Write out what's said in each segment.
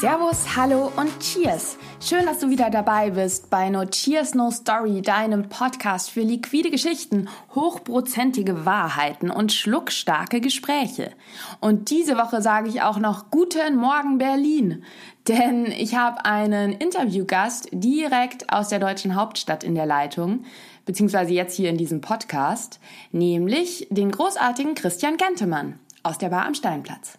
Servus, hallo und Cheers. Schön, dass du wieder dabei bist bei No Cheers No Story, deinem Podcast für liquide Geschichten, hochprozentige Wahrheiten und schluckstarke Gespräche. Und diese Woche sage ich auch noch Guten Morgen Berlin, denn ich habe einen Interviewgast direkt aus der deutschen Hauptstadt in der Leitung, beziehungsweise jetzt hier in diesem Podcast, nämlich den großartigen Christian Gentemann aus der Bar am Steinplatz.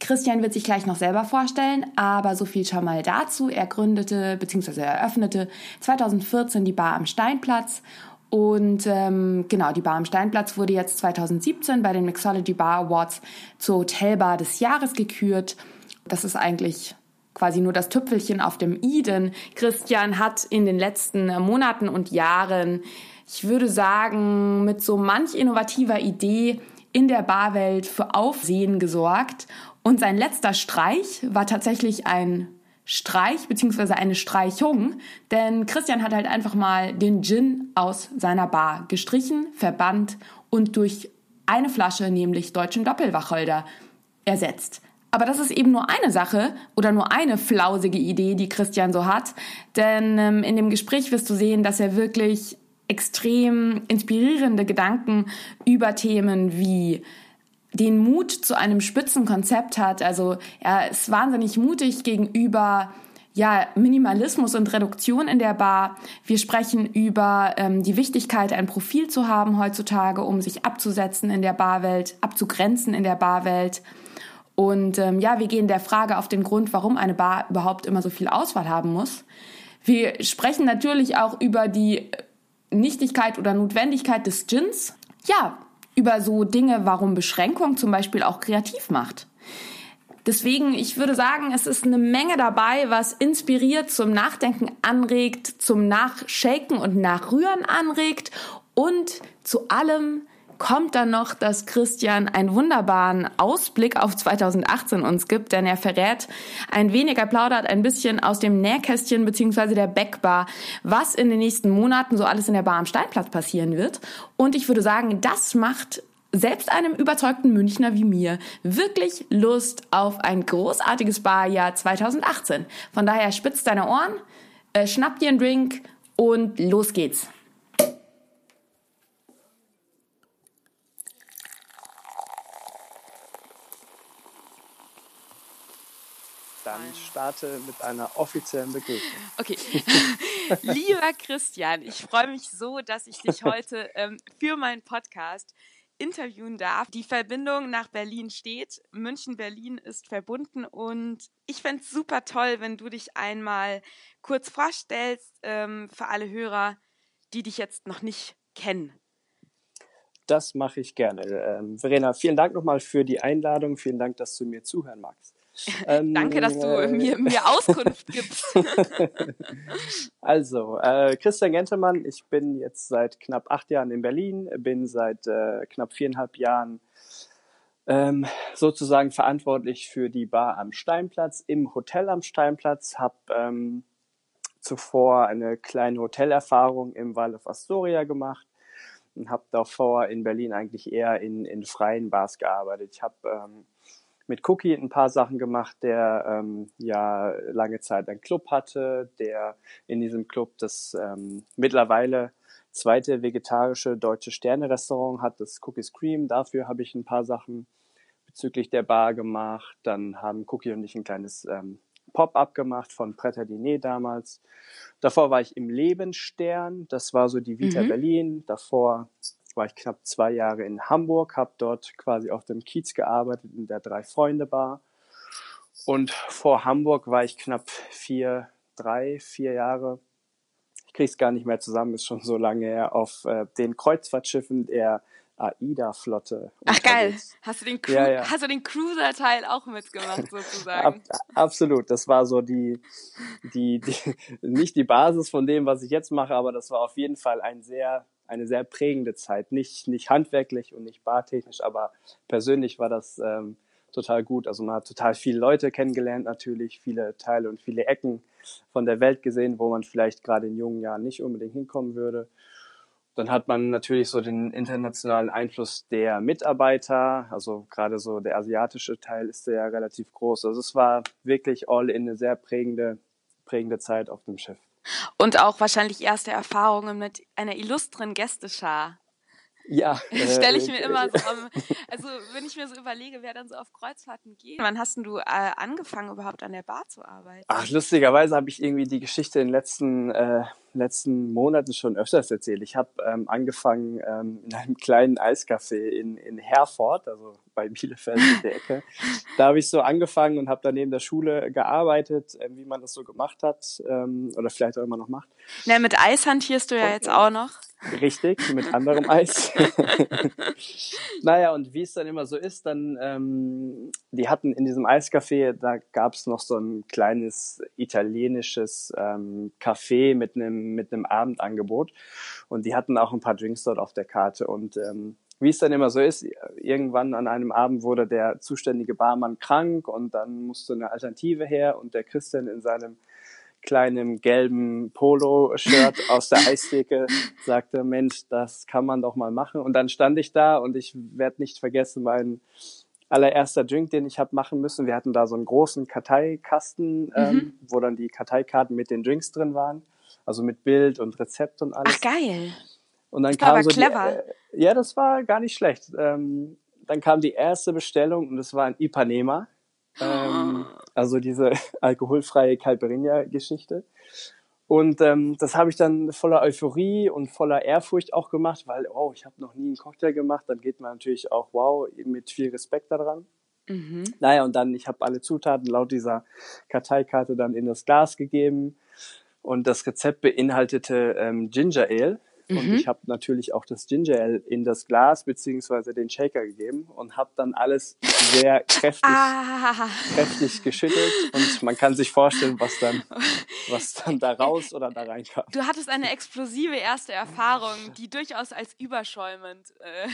Christian wird sich gleich noch selber vorstellen, aber so viel schon mal dazu. Er gründete bzw. eröffnete 2014 die Bar am Steinplatz und ähm, genau, die Bar am Steinplatz wurde jetzt 2017 bei den Mixology Bar Awards zur Hotelbar des Jahres gekürt. Das ist eigentlich quasi nur das Tüpfelchen auf dem i, denn Christian hat in den letzten Monaten und Jahren, ich würde sagen, mit so manch innovativer Idee in der Barwelt für Aufsehen gesorgt und sein letzter Streich war tatsächlich ein Streich bzw. eine Streichung, denn Christian hat halt einfach mal den Gin aus seiner Bar gestrichen, verbannt und durch eine Flasche, nämlich deutschen Doppelwacholder, ersetzt. Aber das ist eben nur eine Sache oder nur eine flausige Idee, die Christian so hat. Denn ähm, in dem Gespräch wirst du sehen, dass er wirklich extrem inspirierende Gedanken über Themen wie den Mut zu einem Spitzenkonzept hat. Also er ist wahnsinnig mutig gegenüber ja, Minimalismus und Reduktion in der Bar. Wir sprechen über ähm, die Wichtigkeit, ein Profil zu haben heutzutage, um sich abzusetzen in der Barwelt, abzugrenzen in der Barwelt. Und ähm, ja, wir gehen der Frage auf den Grund, warum eine Bar überhaupt immer so viel Auswahl haben muss. Wir sprechen natürlich auch über die Nichtigkeit oder Notwendigkeit des Gins. Ja, über so Dinge, warum Beschränkung zum Beispiel auch kreativ macht. Deswegen, ich würde sagen, es ist eine Menge dabei, was inspiriert, zum Nachdenken anregt, zum Nachshaken und Nachrühren anregt und zu allem kommt dann noch, dass Christian einen wunderbaren Ausblick auf 2018 uns gibt, denn er verrät ein wenig, er plaudert ein bisschen aus dem Nähkästchen beziehungsweise der Backbar, was in den nächsten Monaten so alles in der Bar am Steinplatz passieren wird. Und ich würde sagen, das macht selbst einem überzeugten Münchner wie mir wirklich Lust auf ein großartiges Barjahr 2018. Von daher spitzt deine Ohren, äh, schnapp dir einen Drink und los geht's. Dann starte mit einer offiziellen Begrüßung. Okay. Lieber Christian, ich freue mich so, dass ich dich heute ähm, für meinen Podcast interviewen darf. Die Verbindung nach Berlin steht. München-Berlin ist verbunden und ich fände es super toll, wenn du dich einmal kurz vorstellst ähm, für alle Hörer, die dich jetzt noch nicht kennen. Das mache ich gerne. Ähm, Verena, vielen Dank nochmal für die Einladung. Vielen Dank, dass du mir zuhören magst. Ähm, Danke, dass du äh, mir, mir Auskunft gibst. also, äh, Christian Gentemann, ich bin jetzt seit knapp acht Jahren in Berlin, bin seit äh, knapp viereinhalb Jahren ähm, sozusagen verantwortlich für die Bar am Steinplatz, im Hotel am Steinplatz, habe ähm, zuvor eine kleine Hotelerfahrung im Val of Astoria gemacht und habe davor in Berlin eigentlich eher in, in freien Bars gearbeitet. Ich habe ähm, mit Cookie ein paar Sachen gemacht, der ähm, ja lange Zeit einen Club hatte, der in diesem Club das ähm, mittlerweile zweite vegetarische deutsche Sterne-Restaurant hat, das Cookies Cream. Dafür habe ich ein paar Sachen bezüglich der Bar gemacht. Dann haben Cookie und ich ein kleines ähm, Pop-up gemacht von Preta Diner damals. Davor war ich im Lebensstern, das war so die Vita mhm. Berlin. Davor war ich knapp zwei Jahre in Hamburg, habe dort quasi auf dem Kiez gearbeitet in der Drei-Freunde-Bar. Und vor Hamburg war ich knapp vier, drei, vier Jahre, ich krieg's gar nicht mehr zusammen, ist schon so lange her, auf äh, den Kreuzfahrtschiffen der AIDA-Flotte. Ach geil, hast du den, Cru ja, ja. Hast du den Cruiser-Teil auch mitgemacht sozusagen? Ab, absolut, das war so die, die, die, nicht die Basis von dem, was ich jetzt mache, aber das war auf jeden Fall ein sehr eine sehr prägende Zeit. Nicht, nicht handwerklich und nicht bartechnisch, aber persönlich war das ähm, total gut. Also man hat total viele Leute kennengelernt natürlich, viele Teile und viele Ecken von der Welt gesehen, wo man vielleicht gerade in jungen Jahren nicht unbedingt hinkommen würde. dann hat man natürlich so den internationalen Einfluss der Mitarbeiter, also gerade so der asiatische Teil ist ja relativ groß. Also es war wirklich all in eine sehr prägende, prägende Zeit auf dem Schiff. Und auch wahrscheinlich erste Erfahrungen mit einer illustren Gästeschar. Ja. Stelle ich mir immer so, am, also wenn ich mir so überlege, wer dann so auf Kreuzfahrten geht. Wann hast du äh, angefangen überhaupt an der Bar zu arbeiten? Ach, lustigerweise habe ich irgendwie die Geschichte in den letzten, äh, letzten Monaten schon öfters erzählt. Ich habe ähm, angefangen ähm, in einem kleinen Eiscafé in, in Herford, also bei Bielefeld in der Ecke. da habe ich so angefangen und habe dann neben der Schule gearbeitet, äh, wie man das so gemacht hat ähm, oder vielleicht auch immer noch macht. Na, mit Eis hantierst du ja jetzt auch noch. Richtig, mit anderem Eis. naja, und wie es dann immer so ist, dann, ähm, die hatten in diesem Eiscafé, da gab es noch so ein kleines italienisches ähm, Café mit einem mit einem Abendangebot. Und die hatten auch ein paar Drinks dort auf der Karte. Und ähm, wie es dann immer so ist, irgendwann an einem Abend wurde der zuständige Barmann krank und dann musste eine Alternative her und der Christian in seinem kleinem gelben Polo-Shirt aus der Eistheke sagte, Mensch, das kann man doch mal machen. Und dann stand ich da und ich werde nicht vergessen, mein allererster Drink, den ich habe machen müssen. Wir hatten da so einen großen Karteikasten, ähm, mhm. wo dann die Karteikarten mit den Drinks drin waren. Also mit Bild und Rezept und alles. Ach, geil. Und dann das kam so clever. Die, äh, ja, das war gar nicht schlecht. Ähm, dann kam die erste Bestellung und es war ein Ipanema. Ähm, also diese alkoholfreie Caipirinha-Geschichte. Und ähm, das habe ich dann voller Euphorie und voller Ehrfurcht auch gemacht, weil, oh, ich habe noch nie einen Cocktail gemacht. Dann geht man natürlich auch, wow, mit viel Respekt daran. Mhm. Naja, und dann, ich habe alle Zutaten laut dieser Karteikarte dann in das Glas gegeben. Und das Rezept beinhaltete ähm, Ginger Ale. Und mhm. ich habe natürlich auch das Ginger Ale in das Glas beziehungsweise den Shaker gegeben und habe dann alles sehr kräftig, ah. kräftig geschüttelt und man kann sich vorstellen, was dann, was dann da raus oder da reinkam. Du hattest eine explosive erste Erfahrung, die durchaus als überschäumend äh,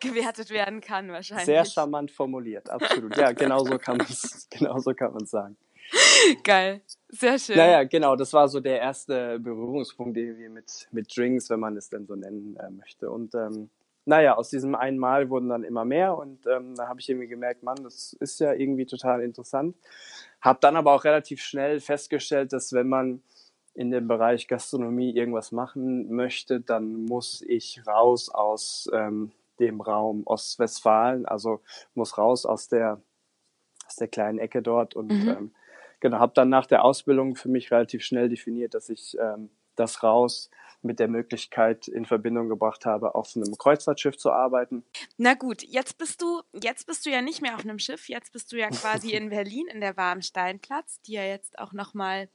gewertet werden kann wahrscheinlich. Sehr charmant formuliert, absolut. Ja, genau so kann man es genau so kann sagen. Geil. Sehr schön. Naja, genau, das war so der erste Berührungspunkt irgendwie mit, mit Drinks, wenn man es denn so nennen äh, möchte. Und ähm, naja, aus diesem einen Mal wurden dann immer mehr und ähm, da habe ich irgendwie gemerkt, Mann, das ist ja irgendwie total interessant. Hab dann aber auch relativ schnell festgestellt, dass wenn man in dem Bereich Gastronomie irgendwas machen möchte, dann muss ich raus aus ähm, dem Raum Ostwestfalen, also muss raus aus der aus der kleinen Ecke dort und mhm. ähm, genau, habe dann nach der Ausbildung für mich relativ schnell definiert, dass ich ähm, das raus mit der Möglichkeit in Verbindung gebracht habe, auf einem Kreuzfahrtschiff zu arbeiten. Na gut, jetzt bist du, jetzt bist du ja nicht mehr auf einem Schiff, jetzt bist du ja quasi in Berlin in der Warmsteinplatz, die ja jetzt auch nochmal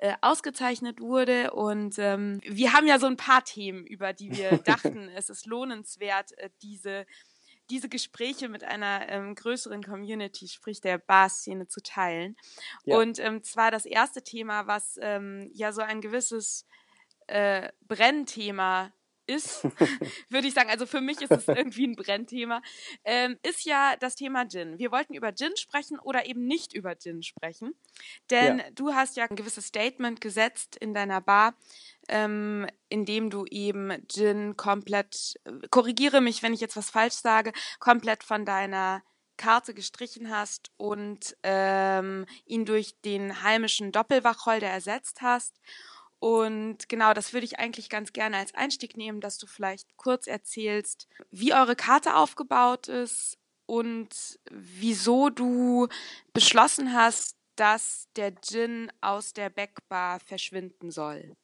äh, ausgezeichnet wurde. Und ähm, wir haben ja so ein paar Themen, über die wir dachten, es ist lohnenswert, äh, diese diese Gespräche mit einer ähm, größeren Community, sprich der Bar-Szene, zu teilen. Ja. Und ähm, zwar das erste Thema, was ähm, ja so ein gewisses äh, Brennthema ist, würde ich sagen, also für mich ist es irgendwie ein Brennthema, ähm, ist ja das Thema Gin. Wir wollten über Gin sprechen oder eben nicht über Gin sprechen, denn ja. du hast ja ein gewisses Statement gesetzt in deiner Bar, ähm, indem du eben Gin komplett, korrigiere mich, wenn ich jetzt was falsch sage, komplett von deiner Karte gestrichen hast und ähm, ihn durch den heimischen Doppelwacholder ersetzt hast. Und genau, das würde ich eigentlich ganz gerne als Einstieg nehmen, dass du vielleicht kurz erzählst, wie eure Karte aufgebaut ist und wieso du beschlossen hast, dass der Gin aus der Backbar verschwinden soll.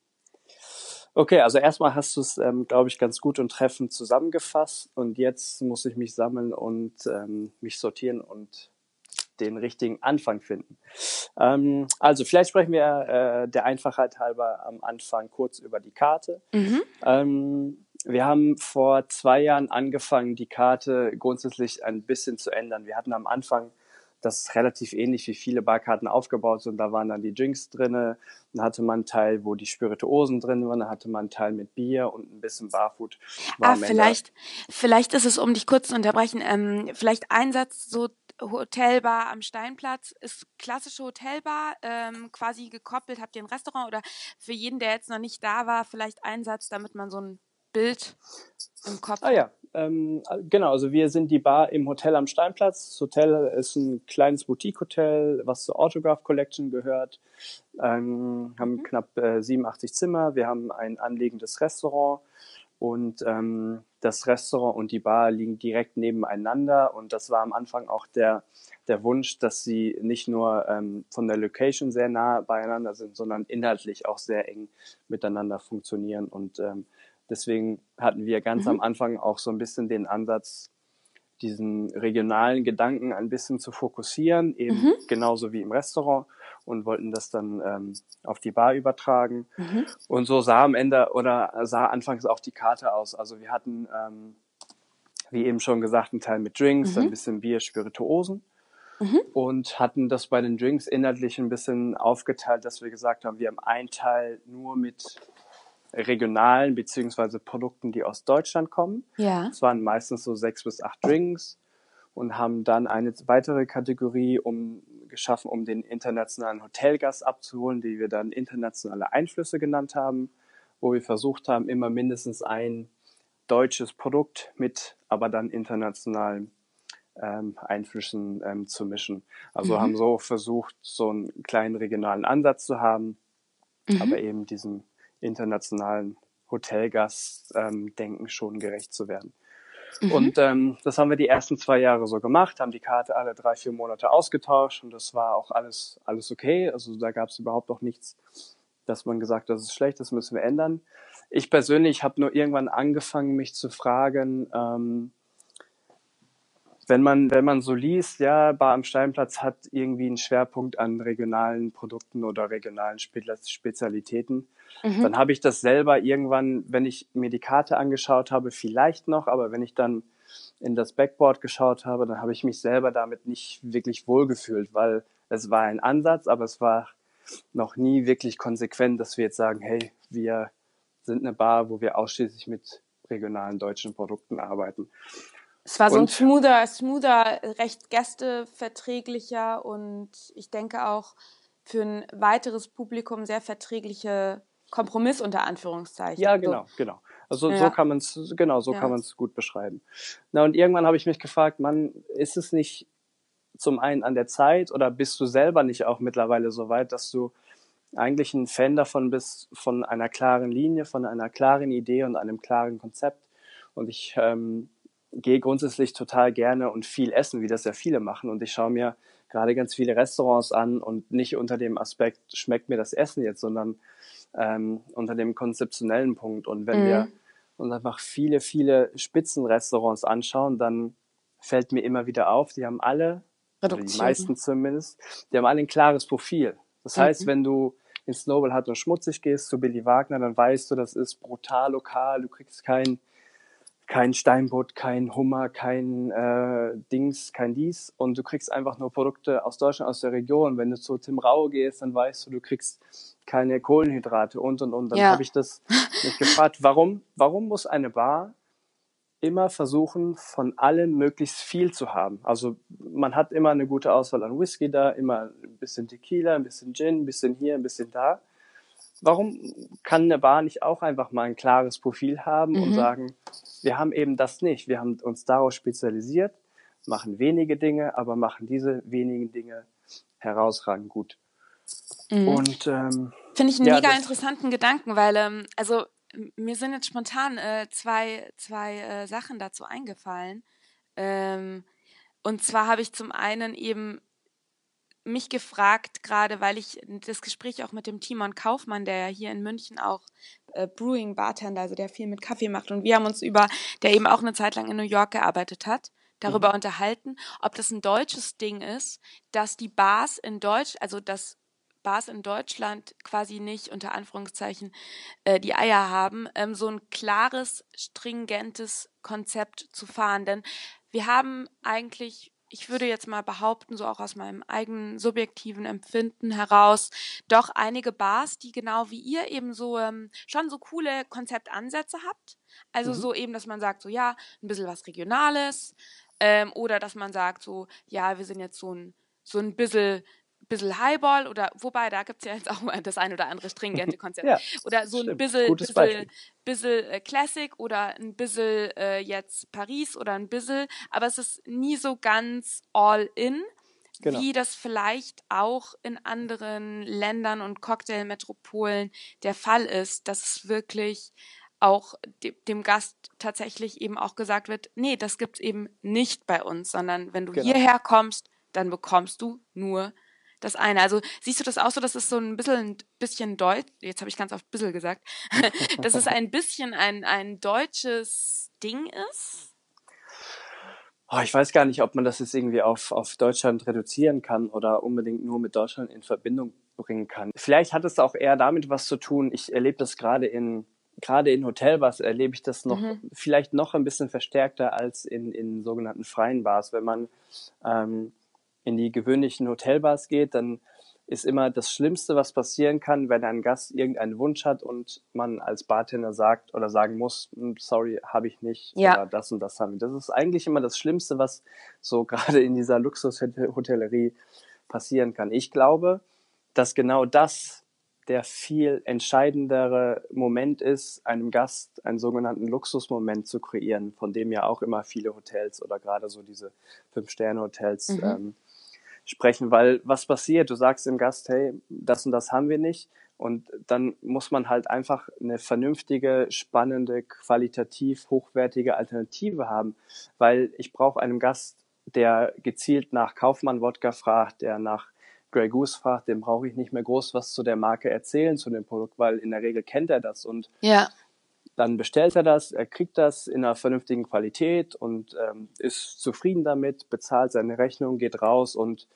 Okay, also erstmal hast du es, ähm, glaube ich, ganz gut und treffend zusammengefasst und jetzt muss ich mich sammeln und ähm, mich sortieren und den richtigen Anfang finden. Ähm, also vielleicht sprechen wir äh, der Einfachheit halber am Anfang kurz über die Karte. Mhm. Ähm, wir haben vor zwei Jahren angefangen, die Karte grundsätzlich ein bisschen zu ändern. Wir hatten am Anfang das ist relativ ähnlich wie viele Barkarten aufgebaut sind. Da waren dann die Drinks drinne, dann hatte man einen Teil, wo die Spirituosen drin waren, dann hatte man einen Teil mit Bier und ein bisschen Barfood. Ah, vielleicht, vielleicht ist es, um dich kurz zu unterbrechen, ähm, vielleicht ein Satz so Hotelbar am Steinplatz ist klassische Hotelbar, ähm, quasi gekoppelt. Habt ihr ein Restaurant oder für jeden, der jetzt noch nicht da war, vielleicht ein Satz, damit man so ein Bild im Kopf. Ah ja, ähm, genau, also wir sind die Bar im Hotel am Steinplatz. Das Hotel ist ein kleines Boutique-Hotel, was zur Autograph Collection gehört. Ähm, haben mhm. knapp äh, 87 Zimmer. Wir haben ein anliegendes Restaurant und ähm, das Restaurant und die Bar liegen direkt nebeneinander. Und das war am Anfang auch der, der Wunsch, dass sie nicht nur ähm, von der Location sehr nah beieinander sind, sondern inhaltlich auch sehr eng miteinander funktionieren. Und ähm, deswegen hatten wir ganz mhm. am Anfang auch so ein bisschen den Ansatz, diesen regionalen Gedanken ein bisschen zu fokussieren, eben mhm. genauso wie im Restaurant und wollten das dann ähm, auf die Bar übertragen. Mhm. Und so sah am Ende oder sah anfangs auch die Karte aus. Also wir hatten, ähm, wie eben schon gesagt, einen Teil mit Drinks, mhm. ein bisschen Bier, Spirituosen. Mhm. Und hatten das bei den Drinks inhaltlich ein bisschen aufgeteilt, dass wir gesagt haben, wir haben einen Teil nur mit regionalen beziehungsweise Produkten, die aus Deutschland kommen. Ja. Es waren meistens so sechs bis acht Drinks und haben dann eine weitere Kategorie um, geschaffen, um den internationalen Hotelgast abzuholen, die wir dann internationale Einflüsse genannt haben, wo wir versucht haben, immer mindestens ein deutsches Produkt mit aber dann internationalen ähm, Einflüssen ähm, zu mischen. Also mhm. haben so versucht, so einen kleinen regionalen Ansatz zu haben, mhm. aber eben diesem internationalen Hotelgast-Denken ähm, schon gerecht zu werden. Mhm. Und ähm, das haben wir die ersten zwei Jahre so gemacht, haben die Karte alle drei, vier Monate ausgetauscht und das war auch alles, alles okay. Also da gab es überhaupt noch nichts, dass man gesagt hat, das ist schlecht, das müssen wir ändern. Ich persönlich habe nur irgendwann angefangen, mich zu fragen, ähm, wenn man, wenn man so liest, ja, Bar am Steinplatz hat irgendwie einen Schwerpunkt an regionalen Produkten oder regionalen Spezialitäten, mhm. dann habe ich das selber irgendwann, wenn ich mir die Karte angeschaut habe, vielleicht noch, aber wenn ich dann in das Backboard geschaut habe, dann habe ich mich selber damit nicht wirklich wohlgefühlt, weil es war ein Ansatz, aber es war noch nie wirklich konsequent, dass wir jetzt sagen, hey, wir sind eine Bar, wo wir ausschließlich mit regionalen deutschen Produkten arbeiten. Es war so ein smoother, smoother, recht gästeverträglicher und ich denke auch für ein weiteres Publikum sehr verträgliche Kompromiss unter Anführungszeichen. Ja, genau, so. genau. Also ja. so kann man es, genau, so ja. kann man es gut beschreiben. Na und irgendwann habe ich mich gefragt, Mann, ist es nicht zum einen an der Zeit oder bist du selber nicht auch mittlerweile so weit, dass du eigentlich ein Fan davon bist, von einer klaren Linie, von einer klaren Idee und einem klaren Konzept. Und ich ähm, gehe grundsätzlich total gerne und viel essen, wie das ja viele machen. Und ich schaue mir gerade ganz viele Restaurants an und nicht unter dem Aspekt, schmeckt mir das Essen jetzt, sondern ähm, unter dem konzeptionellen Punkt. Und wenn mhm. wir uns einfach viele, viele Spitzenrestaurants anschauen, dann fällt mir immer wieder auf, die haben alle, oder die meisten zumindest, die haben alle ein klares Profil. Das mhm. heißt, wenn du ins Noble Hut und schmutzig gehst zu Billy Wagner, dann weißt du, das ist brutal lokal, du kriegst kein kein Steinbutt, kein Hummer, kein äh, Dings, kein dies und du kriegst einfach nur Produkte aus Deutschland, aus der Region. Wenn du zu Tim Rau gehst, dann weißt du, du kriegst keine Kohlenhydrate und und und. Dann ja. habe ich das mich gefragt, warum, warum muss eine Bar immer versuchen, von allem möglichst viel zu haben. Also man hat immer eine gute Auswahl an Whisky da, immer ein bisschen Tequila, ein bisschen Gin, ein bisschen hier, ein bisschen da. Warum kann eine Bar nicht auch einfach mal ein klares Profil haben mhm. und sagen, wir haben eben das nicht. Wir haben uns darauf spezialisiert, machen wenige Dinge, aber machen diese wenigen Dinge herausragend gut. Mhm. Und ähm, finde ich einen ja, mega interessanten Gedanken, weil ähm, also mir sind jetzt spontan äh, zwei zwei äh, Sachen dazu eingefallen. Ähm, und zwar habe ich zum einen eben mich gefragt, gerade weil ich das Gespräch auch mit dem Timon Kaufmann, der ja hier in München auch äh, Brewing Bartender, also der viel mit Kaffee macht, und wir haben uns über, der eben auch eine Zeit lang in New York gearbeitet hat, darüber mhm. unterhalten, ob das ein deutsches Ding ist, dass die Bars in Deutsch, also dass Bars in Deutschland quasi nicht unter Anführungszeichen äh, die Eier haben, ähm, so ein klares, stringentes Konzept zu fahren. Denn wir haben eigentlich ich würde jetzt mal behaupten, so auch aus meinem eigenen subjektiven Empfinden heraus, doch einige Bars, die genau wie ihr eben so ähm, schon so coole Konzeptansätze habt. Also mhm. so eben, dass man sagt, so ja, ein bisschen was Regionales, ähm, oder dass man sagt, so, ja, wir sind jetzt so ein, so ein bisschen bisschen Highball oder wobei, da gibt es ja jetzt auch mal das ein oder andere stringente Konzert. ja, oder so ein bisschen, bisschen, bisschen äh, Classic oder ein bisschen äh, jetzt Paris oder ein bisschen, aber es ist nie so ganz all in. Genau. wie das vielleicht auch in anderen Ländern und Cocktailmetropolen der Fall ist, dass es wirklich auch de dem Gast tatsächlich eben auch gesagt wird, nee, das gibt's eben nicht bei uns, sondern wenn du genau. hierher kommst, dann bekommst du nur das eine. Also siehst du das auch so, dass es so ein bisschen, ein bisschen deutsch, jetzt habe ich ganz oft bisschen gesagt, dass es ein bisschen ein, ein deutsches Ding ist? Oh, ich weiß gar nicht, ob man das jetzt irgendwie auf, auf Deutschland reduzieren kann oder unbedingt nur mit Deutschland in Verbindung bringen kann. Vielleicht hat es auch eher damit was zu tun. Ich erlebe das gerade in, gerade in Hotelbars erlebe ich das noch, mhm. vielleicht noch ein bisschen verstärkter als in, in sogenannten freien Bars. Wenn man ähm, in die gewöhnlichen Hotelbars geht, dann ist immer das Schlimmste, was passieren kann, wenn ein Gast irgendeinen Wunsch hat und man als Bartender sagt oder sagen muss, hm, sorry, habe ich nicht ja. oder das und das haben wir. Das ist eigentlich immer das Schlimmste, was so gerade in dieser Luxushotellerie passieren kann. Ich glaube, dass genau das der viel entscheidendere Moment ist, einem Gast einen sogenannten Luxusmoment zu kreieren, von dem ja auch immer viele Hotels oder gerade so diese Fünf-Sterne-Hotels mhm. ähm, sprechen, weil was passiert? Du sagst dem Gast, hey, das und das haben wir nicht. Und dann muss man halt einfach eine vernünftige, spannende, qualitativ hochwertige Alternative haben, weil ich brauche einem Gast, der gezielt nach Kaufmann-Wodka fragt, der nach Grey Goose fragt, dem brauche ich nicht mehr groß was zu der Marke erzählen, zu dem Produkt, weil in der Regel kennt er das und ja. dann bestellt er das, er kriegt das in einer vernünftigen Qualität und ähm, ist zufrieden damit, bezahlt seine Rechnung, geht raus und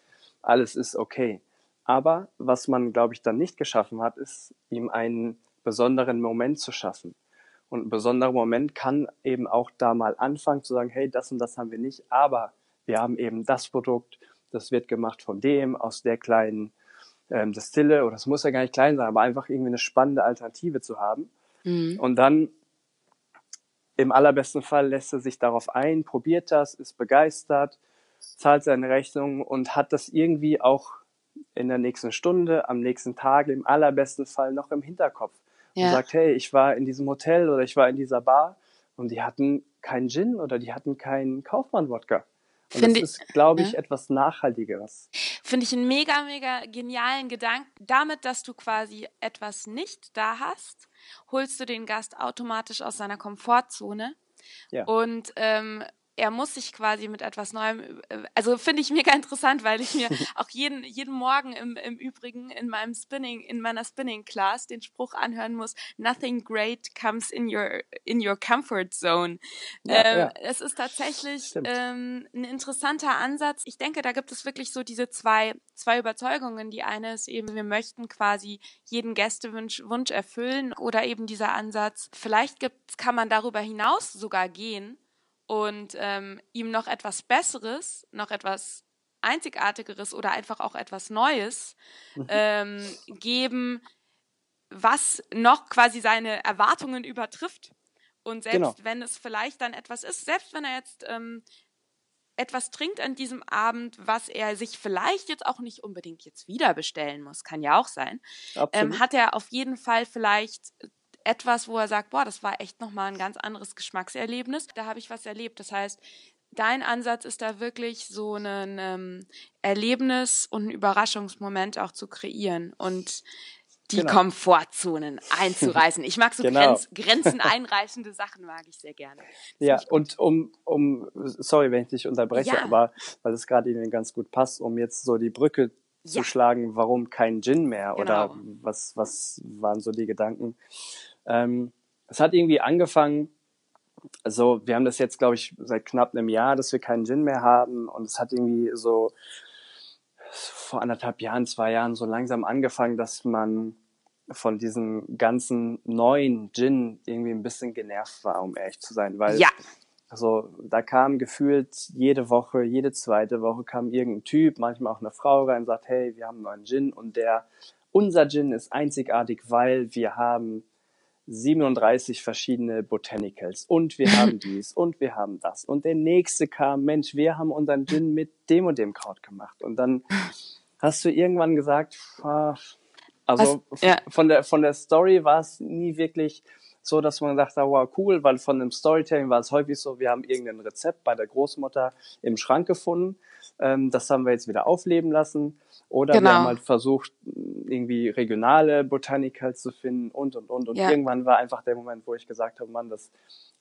alles ist okay. Aber was man, glaube ich, dann nicht geschaffen hat, ist, ihm einen besonderen Moment zu schaffen. Und ein besonderer Moment kann eben auch da mal anfangen zu sagen, hey, das und das haben wir nicht, aber wir haben eben das Produkt, das wird gemacht von dem, aus der kleinen ähm, Distille, oder es muss ja gar nicht klein sein, aber einfach irgendwie eine spannende Alternative zu haben. Mhm. Und dann im allerbesten Fall lässt er sich darauf ein, probiert das, ist begeistert zahlt seine Rechnung und hat das irgendwie auch in der nächsten Stunde, am nächsten Tag, im allerbesten Fall noch im Hinterkopf. Ja. Und sagt, hey, ich war in diesem Hotel oder ich war in dieser Bar und die hatten keinen Gin oder die hatten keinen Kaufmann-Wodka. Und Find das ist, glaube ich, ja. etwas Nachhaltigeres. Finde ich einen mega, mega genialen Gedanken. Damit, dass du quasi etwas nicht da hast, holst du den Gast automatisch aus seiner Komfortzone. Ja. Und ähm, er muss sich quasi mit etwas Neuem, äh, also finde ich mega interessant, weil ich mir auch jeden, jeden Morgen im, im Übrigen in meinem Spinning, in meiner Spinning Class den Spruch anhören muss, nothing great comes in your, in your comfort zone. Ja, ähm, ja. Es ist tatsächlich ähm, ein interessanter Ansatz. Ich denke, da gibt es wirklich so diese zwei, zwei Überzeugungen. Die eine ist eben, wir möchten quasi jeden Gästewunsch Wunsch erfüllen oder eben dieser Ansatz, vielleicht gibt, kann man darüber hinaus sogar gehen und ähm, ihm noch etwas Besseres, noch etwas Einzigartigeres oder einfach auch etwas Neues mhm. ähm, geben, was noch quasi seine Erwartungen übertrifft. Und selbst genau. wenn es vielleicht dann etwas ist, selbst wenn er jetzt ähm, etwas trinkt an diesem Abend, was er sich vielleicht jetzt auch nicht unbedingt jetzt wieder bestellen muss, kann ja auch sein, ähm, hat er auf jeden Fall vielleicht etwas, wo er sagt, boah, das war echt nochmal ein ganz anderes Geschmackserlebnis. Da habe ich was erlebt. Das heißt, dein Ansatz ist da wirklich so ein ähm, Erlebnis und ein Überraschungsmoment auch zu kreieren und die genau. Komfortzonen einzureißen. Ich mag so genau. Grenz, Grenzen einreißende Sachen, mag ich sehr gerne. Das ja, und um, um, sorry, wenn ich dich unterbreche, ja. aber weil es gerade Ihnen ganz gut passt, um jetzt so die Brücke zu ja. schlagen, warum kein Gin mehr genau. oder was, was waren so die Gedanken? Ähm, es hat irgendwie angefangen, also wir haben das jetzt, glaube ich, seit knapp einem Jahr, dass wir keinen Gin mehr haben. Und es hat irgendwie so vor anderthalb Jahren, zwei Jahren so langsam angefangen, dass man von diesem ganzen neuen Gin irgendwie ein bisschen genervt war, um ehrlich zu sein, weil ja. also da kam gefühlt jede Woche, jede zweite Woche kam irgendein Typ, manchmal auch eine Frau rein und sagt, hey, wir haben einen neuen Gin. Und der unser Gin ist einzigartig, weil wir haben 37 verschiedene Botanicals und wir haben dies und wir haben das. Und der nächste kam, Mensch, wir haben unseren Gin mit dem und dem Kraut gemacht. Und dann hast du irgendwann gesagt, also Was, ja. von der von der Story war es nie wirklich so, dass man sagt, wow, cool, weil von dem Storytelling war es häufig so, wir haben irgendein Rezept bei der Großmutter im Schrank gefunden, ähm, das haben wir jetzt wieder aufleben lassen. Oder genau. wir haben halt versucht, irgendwie regionale Botaniker zu finden und, und, und. Und ja. irgendwann war einfach der Moment, wo ich gesagt habe, Mann, das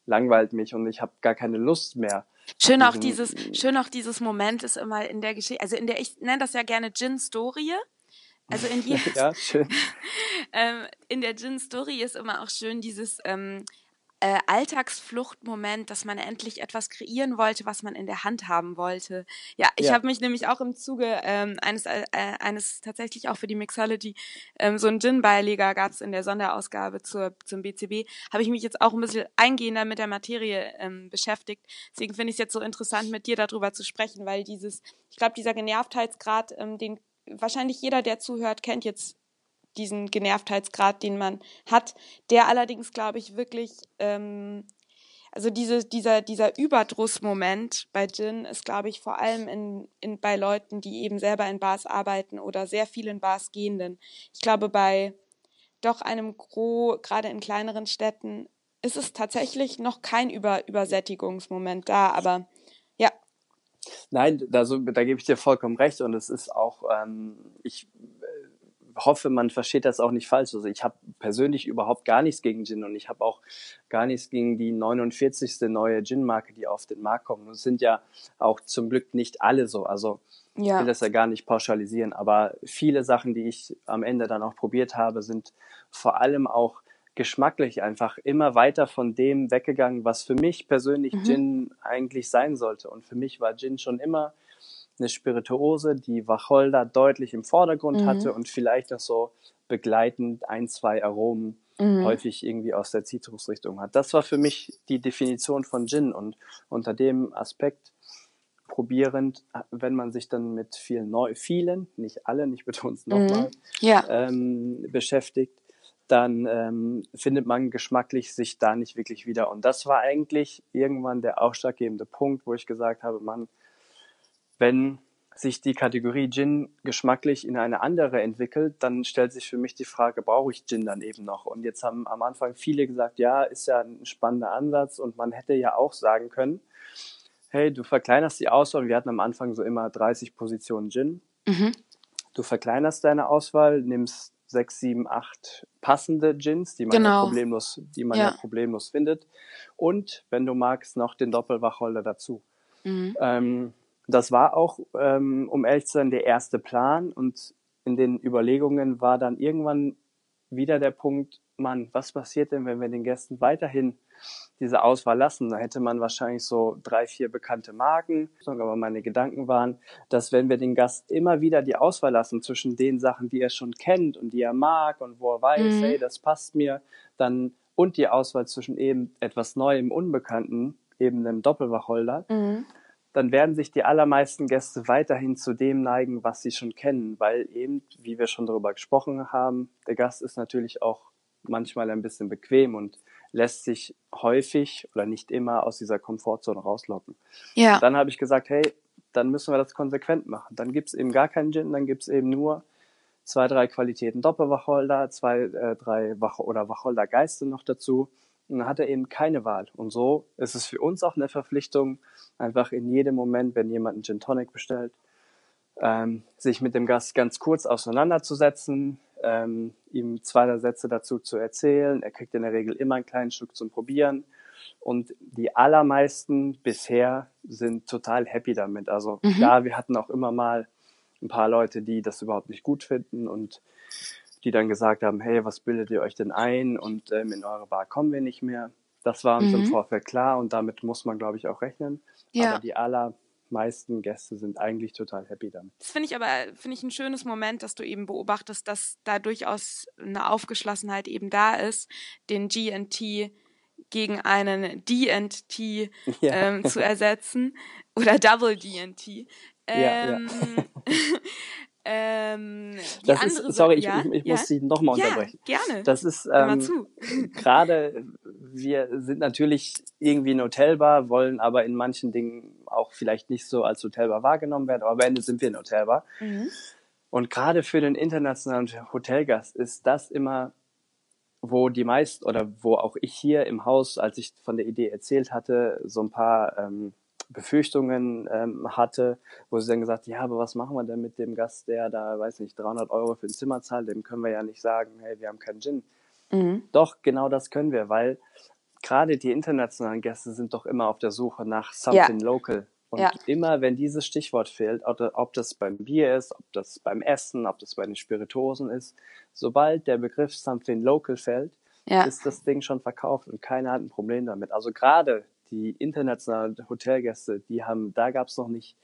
langweilt mich und ich habe gar keine Lust mehr. Schön auch dieses, schön auch dieses Moment ist immer in der Geschichte, also in der, ich nenne das ja gerne Gin-Story. Also in, die, ja, schön. ähm, in der Gin-Story ist immer auch schön dieses ähm, äh, Alltagsfluchtmoment, dass man endlich etwas kreieren wollte, was man in der Hand haben wollte. Ja, ich ja. habe mich nämlich auch im Zuge ähm, eines, äh, eines tatsächlich auch für die Mixology, ähm, so ein Gin-Beileger gab es in der Sonderausgabe zur, zum BCB, habe ich mich jetzt auch ein bisschen eingehender mit der Materie ähm, beschäftigt. Deswegen finde ich es jetzt so interessant, mit dir darüber zu sprechen, weil dieses, ich glaube, dieser Genervtheitsgrad, ähm, den wahrscheinlich jeder, der zuhört, kennt jetzt diesen Genervtheitsgrad, den man hat, der allerdings, glaube ich, wirklich, ähm, also diese, dieser, dieser Überdrussmoment bei Gin ist, glaube ich, vor allem in, in, bei Leuten, die eben selber in Bars arbeiten oder sehr viel in Bars gehenden. Ich glaube, bei doch einem Gros, gerade in kleineren Städten, ist es tatsächlich noch kein Über Übersättigungsmoment da, aber Nein, da, so, da gebe ich dir vollkommen recht und es ist auch, ähm, ich äh, hoffe, man versteht das auch nicht falsch. Also ich habe persönlich überhaupt gar nichts gegen Gin und ich habe auch gar nichts gegen die 49. neue Gin-Marke, die auf den Markt kommt. Und es sind ja auch zum Glück nicht alle so. Also ja. ich will das ja gar nicht pauschalisieren, aber viele Sachen, die ich am Ende dann auch probiert habe, sind vor allem auch geschmacklich einfach immer weiter von dem weggegangen, was für mich persönlich mhm. Gin eigentlich sein sollte. Und für mich war Gin schon immer eine Spirituose, die Wacholder deutlich im Vordergrund mhm. hatte und vielleicht noch so begleitend ein, zwei Aromen mhm. häufig irgendwie aus der Zitrusrichtung hat. Das war für mich die Definition von Gin und unter dem Aspekt probierend, wenn man sich dann mit vielen neu, vielen, nicht alle, ich betone es nochmal, mhm. ja. ähm, beschäftigt, dann ähm, findet man geschmacklich sich da nicht wirklich wieder. Und das war eigentlich irgendwann der ausschlaggebende Punkt, wo ich gesagt habe, man, wenn sich die Kategorie Gin geschmacklich in eine andere entwickelt, dann stellt sich für mich die Frage, brauche ich Gin dann eben noch? Und jetzt haben am Anfang viele gesagt, ja, ist ja ein spannender Ansatz und man hätte ja auch sagen können, hey, du verkleinerst die Auswahl. Wir hatten am Anfang so immer 30 Positionen Gin. Mhm. Du verkleinerst deine Auswahl, nimmst sechs, sieben, acht passende Gins, die man genau. ja problemlos, die man ja. ja. problemlos findet. Und wenn du magst, noch den Doppelwacholder dazu. Mhm. Ähm, das war auch, ähm, um ehrlich zu sein, der erste Plan. Und in den Überlegungen war dann irgendwann wieder der Punkt, Mann, was passiert denn, wenn wir den Gästen weiterhin diese Auswahl lassen. Da hätte man wahrscheinlich so drei, vier bekannte Marken. Aber meine Gedanken waren, dass wenn wir den Gast immer wieder die Auswahl lassen zwischen den Sachen, die er schon kennt und die er mag und wo er weiß, mhm. hey, das passt mir, dann und die Auswahl zwischen eben etwas Neuem, Unbekannten, eben einem Doppelwacholder, mhm. dann werden sich die allermeisten Gäste weiterhin zu dem neigen, was sie schon kennen, weil eben, wie wir schon darüber gesprochen haben, der Gast ist natürlich auch manchmal ein bisschen bequem und lässt sich häufig oder nicht immer aus dieser Komfortzone rauslocken. Ja. dann habe ich gesagt, hey, dann müssen wir das konsequent machen. Dann gibt's eben gar keinen Gin, dann gibt's eben nur zwei, drei Qualitäten Doppelwacholder, zwei, äh, drei Wach oder Wacholdergeiste noch dazu. Und dann hat er eben keine Wahl. Und so ist es für uns auch eine Verpflichtung, einfach in jedem Moment, wenn jemand einen Gin Tonic bestellt, ähm, sich mit dem Gast ganz kurz auseinanderzusetzen, ähm, ihm zwei der Sätze dazu zu erzählen. Er kriegt in der Regel immer einen kleinen Stück zum Probieren. Und die allermeisten bisher sind total happy damit. Also mhm. klar, wir hatten auch immer mal ein paar Leute, die das überhaupt nicht gut finden und die dann gesagt haben, hey, was bildet ihr euch denn ein? Und ähm, in eure Bar kommen wir nicht mehr. Das war uns mhm. im Vorfeld klar und damit muss man, glaube ich, auch rechnen. Ja. Aber die aller meisten Gäste sind eigentlich total happy damit. Das finde ich aber, finde ich ein schönes Moment, dass du eben beobachtest, dass da durchaus eine Aufgeschlossenheit eben da ist, den GNT gegen einen DNT ja. ähm, zu ersetzen oder Double DNT. Ähm, ja, ja. Ähm, das ist, sorry, ich, ja? ich, ich ja? muss Sie nochmal ja, unterbrechen. Gerne. Das ist ähm, gerade, wir sind natürlich irgendwie ein Hotelbar, wollen aber in manchen Dingen auch vielleicht nicht so als Hotelbar wahrgenommen werden, aber am Ende sind wir ein Hotelbar. Mhm. Und gerade für den internationalen Hotelgast ist das immer, wo die meisten oder wo auch ich hier im Haus, als ich von der Idee erzählt hatte, so ein paar ähm, Befürchtungen ähm, hatte, wo sie dann gesagt, ja, aber was machen wir denn mit dem Gast, der da, weiß nicht, 300 Euro für ein Zimmer zahlt, dem können wir ja nicht sagen, hey, wir haben keinen Gin. Mhm. Doch, genau das können wir, weil gerade die internationalen Gäste sind doch immer auf der Suche nach something ja. local. Und ja. immer, wenn dieses Stichwort fehlt, ob das beim Bier ist, ob das beim Essen, ob das bei den Spirituosen ist, sobald der Begriff something local fällt, ja. ist das Ding schon verkauft und keiner hat ein Problem damit. Also gerade die internationalen Hotelgäste, die haben, da gab es noch nicht,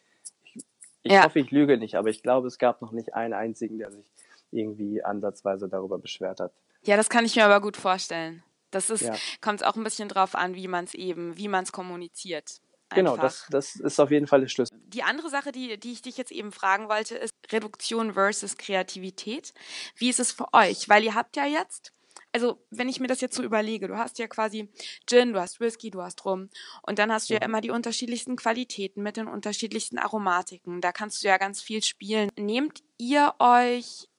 ich, ich ja. hoffe, ich lüge nicht, aber ich glaube, es gab noch nicht einen einzigen, der sich irgendwie ansatzweise darüber beschwert hat. Ja, das kann ich mir aber gut vorstellen. Das ist, ja. kommt auch ein bisschen drauf an, wie man es eben, wie man es kommuniziert. Genau, das, das ist auf jeden Fall der Schlüssel. Die andere Sache, die, die ich dich jetzt eben fragen wollte, ist Reduktion versus Kreativität. Wie ist es für euch? Weil ihr habt ja jetzt, also wenn ich mir das jetzt so überlege, du hast ja quasi Gin, du hast Whisky, du hast Rum und dann hast du ja mhm. immer die unterschiedlichsten Qualitäten mit den unterschiedlichsten Aromatiken. Da kannst du ja ganz viel spielen. Nehmt ihr euch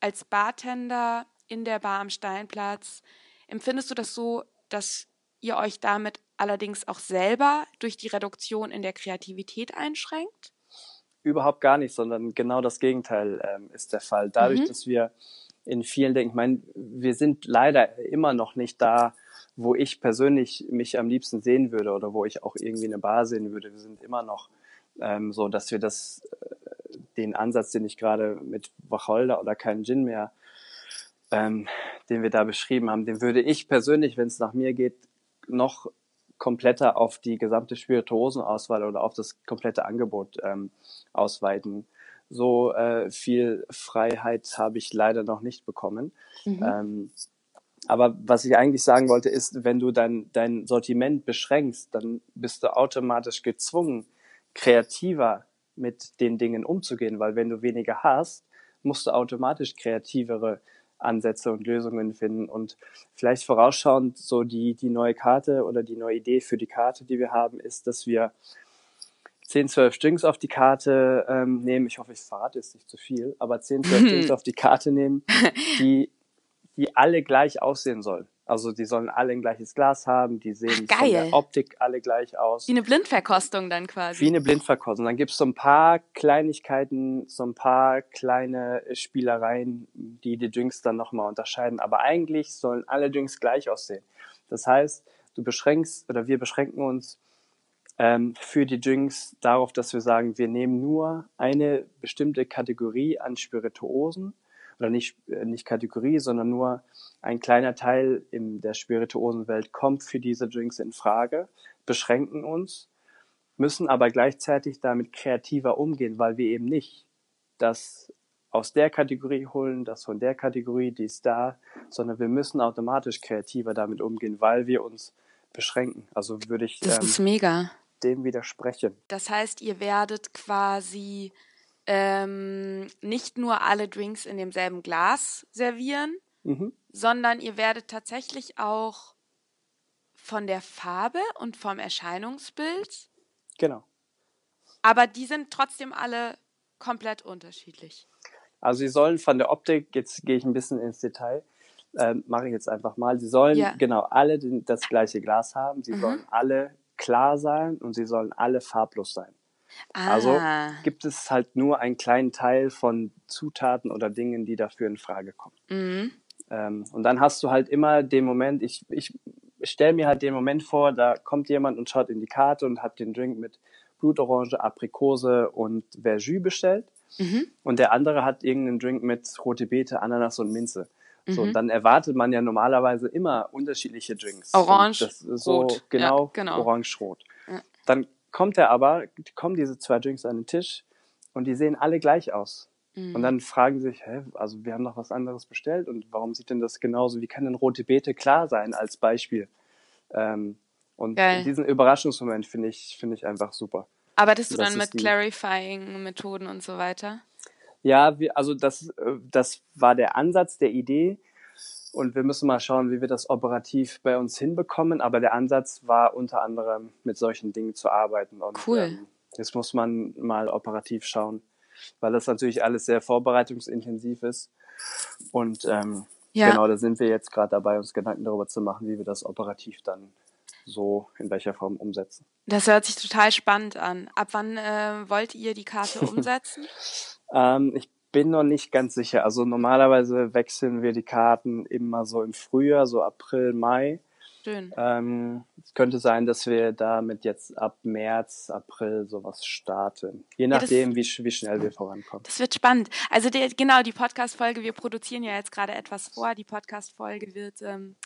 als Bartender in der Bar am Steinplatz, empfindest du das so, dass ihr euch damit allerdings auch selber durch die Reduktion in der Kreativität einschränkt? Überhaupt gar nicht, sondern genau das Gegenteil ähm, ist der Fall. Dadurch, mhm. dass wir in vielen Dingen, ich meine, wir sind leider immer noch nicht da, wo ich persönlich mich am liebsten sehen würde oder wo ich auch irgendwie eine Bar sehen würde. Wir sind immer noch ähm, so, dass wir das, äh, den Ansatz, den ich gerade mit Wacholder oder keinen Gin mehr, ähm, den wir da beschrieben haben, den würde ich persönlich, wenn es nach mir geht, noch kompletter auf die gesamte Spirituosenauswahl oder auf das komplette Angebot ähm, ausweiten. So äh, viel Freiheit habe ich leider noch nicht bekommen. Mhm. Ähm, aber was ich eigentlich sagen wollte, ist, wenn du dein, dein Sortiment beschränkst, dann bist du automatisch gezwungen, kreativer mit den Dingen umzugehen, weil wenn du weniger hast, musst du automatisch kreativere Ansätze und Lösungen finden. Und vielleicht vorausschauend, so die, die neue Karte oder die neue Idee für die Karte, die wir haben, ist, dass wir 10, 12 Strings auf die Karte ähm, nehmen. Ich hoffe, ich verrate jetzt nicht zu viel, aber 10, 12 Strings auf die Karte nehmen, die, die alle gleich aussehen sollen. Also die sollen alle ein gleiches Glas haben, die sehen Ach, von der Optik alle gleich aus. Wie eine Blindverkostung dann quasi. Wie eine Blindverkostung. Dann gibt's so ein paar Kleinigkeiten, so ein paar kleine Spielereien, die die Drinks dann nochmal unterscheiden. Aber eigentlich sollen alle Drinks gleich aussehen. Das heißt, du beschränkst oder wir beschränken uns ähm, für die Drinks darauf, dass wir sagen, wir nehmen nur eine bestimmte Kategorie an Spirituosen oder nicht, äh, nicht Kategorie, sondern nur ein kleiner Teil in der Spirituosenwelt kommt für diese Drinks in Frage, beschränken uns, müssen aber gleichzeitig damit kreativer umgehen, weil wir eben nicht das aus der Kategorie holen, das von der Kategorie, die ist da, sondern wir müssen automatisch kreativer damit umgehen, weil wir uns beschränken. Also würde ich das ist ähm, mega. dem widersprechen. Das heißt, ihr werdet quasi ähm, nicht nur alle Drinks in demselben Glas servieren, mhm. sondern ihr werdet tatsächlich auch von der Farbe und vom Erscheinungsbild. Genau. Aber die sind trotzdem alle komplett unterschiedlich. Also sie sollen von der Optik, jetzt gehe ich ein bisschen ins Detail, äh, mache ich jetzt einfach mal, sie sollen ja. genau alle den, das gleiche Glas haben, sie mhm. sollen alle klar sein und sie sollen alle farblos sein. Also ah. Also gibt es halt nur einen kleinen Teil von Zutaten oder Dingen, die dafür in Frage kommen. Mhm. Ähm, und dann hast du halt immer den Moment, ich, ich stelle mir halt den Moment vor, da kommt jemand und schaut in die Karte und hat den Drink mit Blutorange, Aprikose und Verjus bestellt. Mhm. Und der andere hat irgendeinen Drink mit rote Beete, Ananas und Minze. So, mhm. dann erwartet man ja normalerweise immer unterschiedliche Drinks. Orange, so rot. Genau, ja, genau. orange-rot. Ja. Dann kommt er aber, kommen diese zwei Drinks an den Tisch und die sehen alle gleich aus. Mhm. Und dann fragen sich, hä, also wir haben noch was anderes bestellt und warum sieht denn das genauso? Wie kann denn rote Beete klar sein als Beispiel? Ähm, und Geil. diesen Überraschungsmoment finde ich, finde ich einfach super. Arbeitest du das dann mit Clarifying-Methoden und so weiter? Ja, wir, also das, äh, das war der Ansatz der Idee. Und wir müssen mal schauen, wie wir das operativ bei uns hinbekommen. Aber der Ansatz war unter anderem, mit solchen Dingen zu arbeiten. Und, cool. Ähm, jetzt muss man mal operativ schauen, weil das natürlich alles sehr vorbereitungsintensiv ist. Und ähm, ja. genau, da sind wir jetzt gerade dabei, uns Gedanken darüber zu machen, wie wir das operativ dann so in welcher Form umsetzen. Das hört sich total spannend an. Ab wann äh, wollt ihr die Karte umsetzen? ähm, ich bin noch nicht ganz sicher. Also normalerweise wechseln wir die Karten immer so im Frühjahr, so April, Mai. Schön. Ähm, es könnte sein, dass wir damit jetzt ab März, April sowas starten. Je nachdem, ja, das, wie, wie schnell wir vorankommen. Das wird spannend. Also der, genau, die Podcast-Folge, wir produzieren ja jetzt gerade etwas vor. Die Podcast-Folge wird ähm,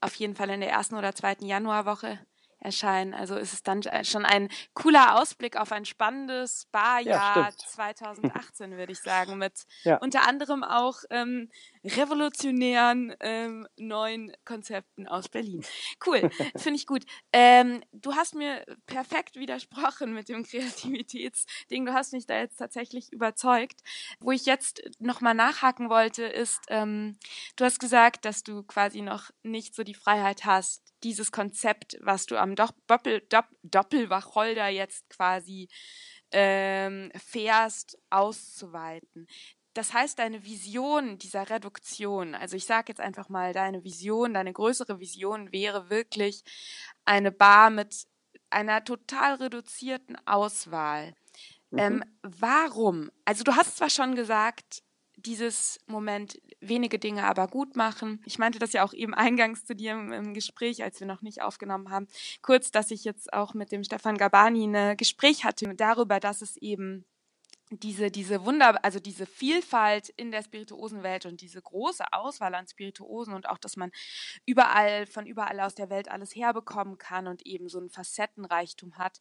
auf jeden Fall in der ersten oder zweiten Januarwoche erscheinen. Also ist es dann schon ein cooler Ausblick auf ein spannendes Barjahr ja, 2018, würde ich sagen, mit ja. unter anderem auch ähm, revolutionären ähm, neuen Konzepten aus Berlin. Cool, finde ich gut. Ähm, du hast mir perfekt widersprochen mit dem Kreativitätsding. Du hast mich da jetzt tatsächlich überzeugt. Wo ich jetzt nochmal nachhaken wollte, ist, ähm, du hast gesagt, dass du quasi noch nicht so die Freiheit hast, dieses Konzept, was du am Doppel, Doppel, Doppelwacholder jetzt quasi ähm, fährst, auszuweiten. Das heißt, deine Vision dieser Reduktion, also ich sage jetzt einfach mal, deine Vision, deine größere Vision wäre wirklich eine Bar mit einer total reduzierten Auswahl. Mhm. Ähm, warum? Also du hast zwar schon gesagt, dieses Moment wenige Dinge aber gut machen. Ich meinte das ja auch eben eingangs zu dir im, Gespräch, als wir noch nicht aufgenommen haben, kurz, dass ich jetzt auch mit dem Stefan Gabani ein Gespräch hatte darüber, dass es eben diese, diese Wunder, also diese Vielfalt in der Spirituosenwelt und diese große Auswahl an Spirituosen und auch, dass man überall, von überall aus der Welt alles herbekommen kann und eben so einen Facettenreichtum hat,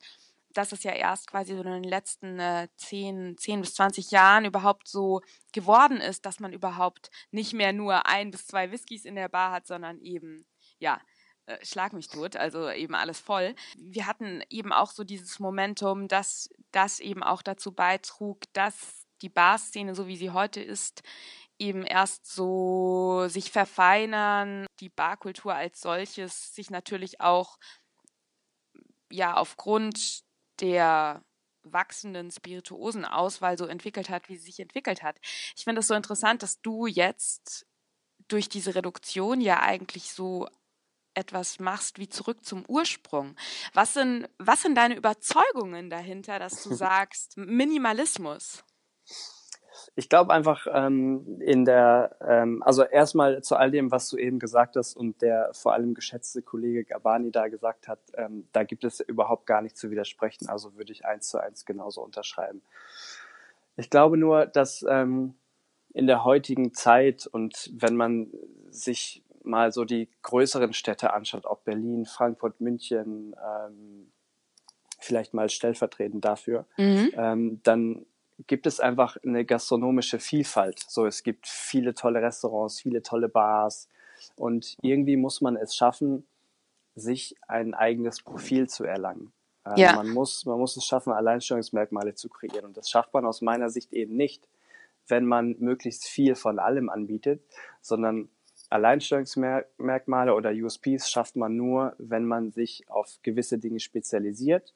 dass es ja erst quasi so in den letzten äh, 10, 10 bis 20 Jahren überhaupt so geworden ist, dass man überhaupt nicht mehr nur ein bis zwei Whiskys in der Bar hat, sondern eben, ja, äh, schlag mich tot, also eben alles voll. Wir hatten eben auch so dieses Momentum, dass das eben auch dazu beitrug, dass die Barszene, so wie sie heute ist, eben erst so sich verfeinern, die Barkultur als solches sich natürlich auch ja aufgrund der wachsenden spirituosen Auswahl so entwickelt hat, wie sie sich entwickelt hat. Ich finde es so interessant, dass du jetzt durch diese Reduktion ja eigentlich so etwas machst wie zurück zum Ursprung. Was sind, was sind deine Überzeugungen dahinter, dass du sagst Minimalismus? Ich glaube einfach ähm, in der, ähm, also erstmal zu all dem, was du eben gesagt hast und der vor allem geschätzte Kollege Gabani da gesagt hat, ähm, da gibt es überhaupt gar nicht zu widersprechen. Also würde ich eins zu eins genauso unterschreiben. Ich glaube nur, dass ähm, in der heutigen Zeit und wenn man sich mal so die größeren Städte anschaut, ob Berlin, Frankfurt, München, ähm, vielleicht mal stellvertretend dafür, mhm. ähm, dann gibt es einfach eine gastronomische Vielfalt. So, es gibt viele tolle Restaurants, viele tolle Bars und irgendwie muss man es schaffen, sich ein eigenes Profil zu erlangen. Ähm, ja. Man muss, man muss es schaffen, Alleinstellungsmerkmale zu kreieren und das schafft man aus meiner Sicht eben nicht, wenn man möglichst viel von allem anbietet, sondern Alleinstellungsmerkmale oder USPs schafft man nur, wenn man sich auf gewisse Dinge spezialisiert,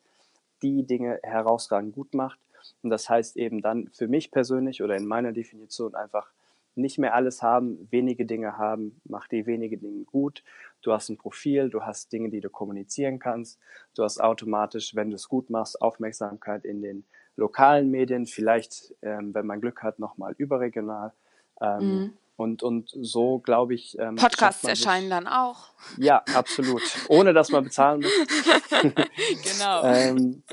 die Dinge herausragend gut macht und das heißt eben dann für mich persönlich oder in meiner Definition einfach nicht mehr alles haben, wenige Dinge haben, mach die wenige Dinge gut. Du hast ein Profil, du hast Dinge, die du kommunizieren kannst. Du hast automatisch, wenn du es gut machst, Aufmerksamkeit in den lokalen Medien, vielleicht, ähm, wenn man Glück hat, nochmal überregional. Ähm, mhm. Und, und so, glaube ich. Ähm, Podcasts erscheinen dann auch. Ja, absolut. Ohne dass man bezahlen muss. genau. ähm,